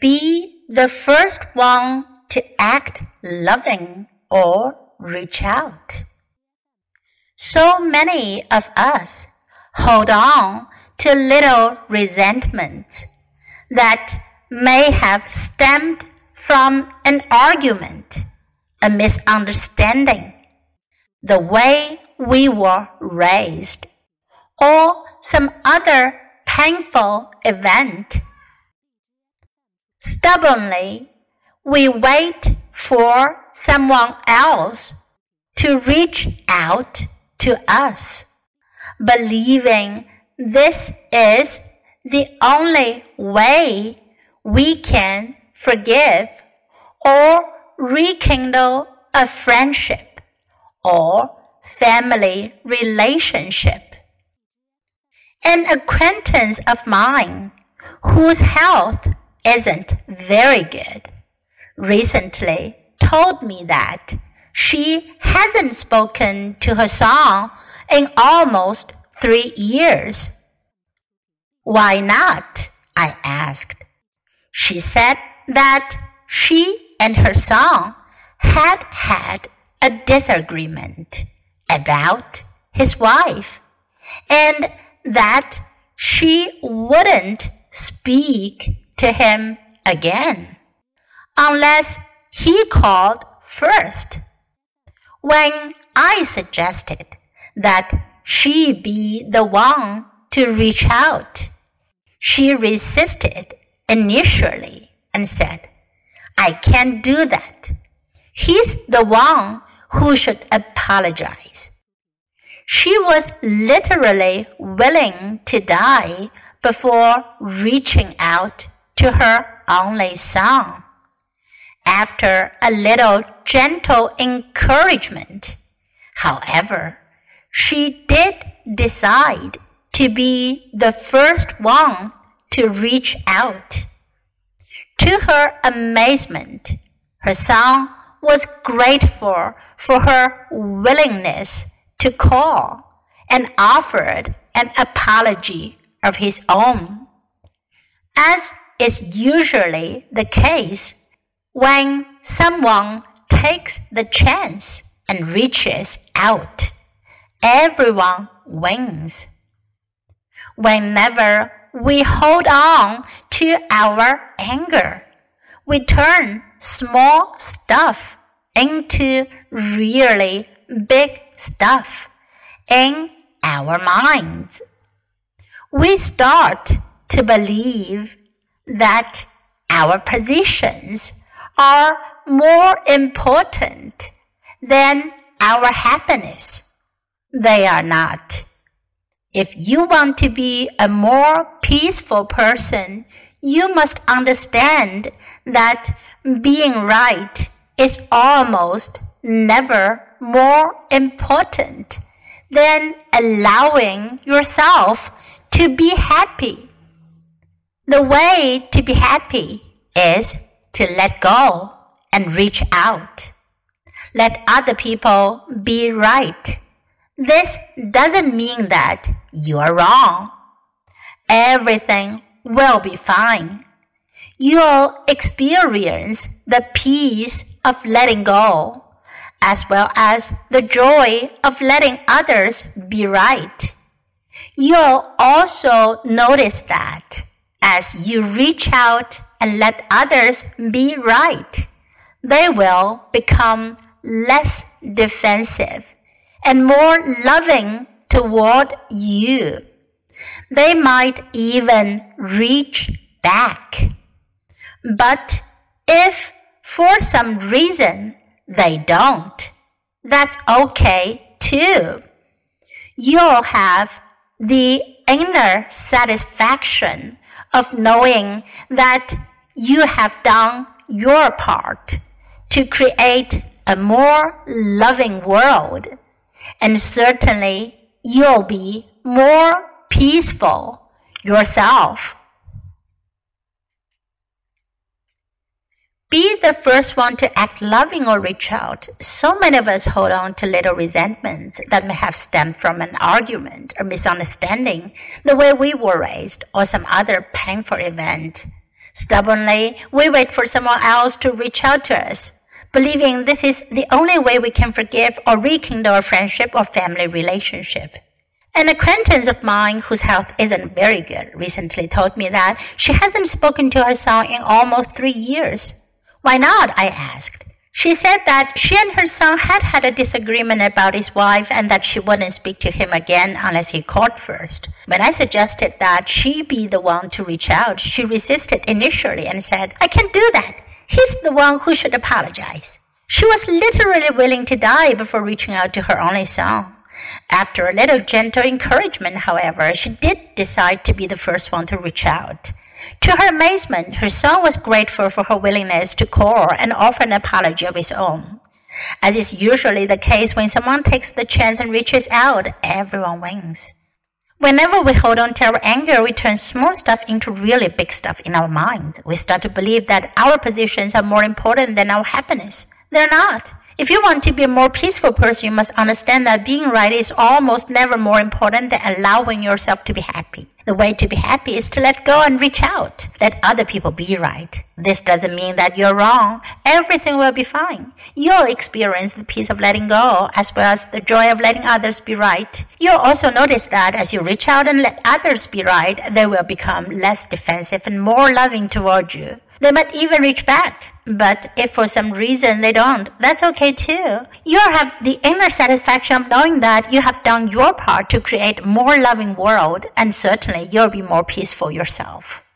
Be the first one to act loving or reach out. So many of us hold on to little resentments that may have stemmed from an argument, a misunderstanding, the way we were raised, or some other painful event. Stubbornly, we wait for someone else to reach out to us, believing this is the only way we can forgive or rekindle a friendship or family relationship. An acquaintance of mine whose health isn't very good recently told me that she hasn't spoken to her son in almost three years. Why not? I asked. She said that she and her son had had a disagreement about his wife and that she wouldn't speak to him again unless he called first. When I suggested that she be the one to reach out, she resisted initially and said, I can't do that. He's the one who should apologize. She was literally willing to die before reaching out to her only son. After a little gentle encouragement, however, she did decide to be the first one to reach out. To her amazement, her son was grateful for her willingness to call and offered an apology of his own. As is usually the case when someone takes the chance and reaches out, everyone wins. Whenever we hold on to our anger, we turn small stuff into really big stuff in our minds. We start to believe that our positions are more important than our happiness. They are not. If you want to be a more peaceful person, you must understand that being right is almost never more important than allowing yourself to be happy. The way to be happy is to let go and reach out. Let other people be right. This doesn't mean that you are wrong. Everything will be fine. You'll experience the peace of letting go, as well as the joy of letting others be right. You'll also notice that as you reach out and let others be right, they will become less defensive and more loving toward you. They might even reach back. But if for some reason they don't, that's okay too. You'll have the inner satisfaction of knowing that you have done your part to create a more loving world. And certainly you'll be more peaceful yourself. Be the first one to act loving or reach out. So many of us hold on to little resentments that may have stemmed from an argument or misunderstanding, the way we were raised, or some other painful event. Stubbornly, we wait for someone else to reach out to us, believing this is the only way we can forgive or rekindle a friendship or family relationship. An acquaintance of mine whose health isn't very good recently told me that she hasn't spoken to her son in almost three years. Why not? I asked. She said that she and her son had had a disagreement about his wife and that she wouldn't speak to him again unless he called first. When I suggested that she be the one to reach out, she resisted initially and said, I can't do that. He's the one who should apologize. She was literally willing to die before reaching out to her only son. After a little gentle encouragement, however, she did decide to be the first one to reach out. To her amazement, her son was grateful for her willingness to call and offer an apology of his own. As is usually the case when someone takes the chance and reaches out, everyone wins. Whenever we hold on to our anger, we turn small stuff into really big stuff in our minds. We start to believe that our positions are more important than our happiness. They're not. If you want to be a more peaceful person, you must understand that being right is almost never more important than allowing yourself to be happy. The way to be happy is to let go and reach out. Let other people be right. This doesn't mean that you're wrong. Everything will be fine. You'll experience the peace of letting go as well as the joy of letting others be right. You'll also notice that as you reach out and let others be right, they will become less defensive and more loving toward you. They might even reach back. But if for some reason they don't, that's okay too. You'll have the inner satisfaction of knowing that you have done your part to create more loving world and certainly you'll be more peaceful yourself.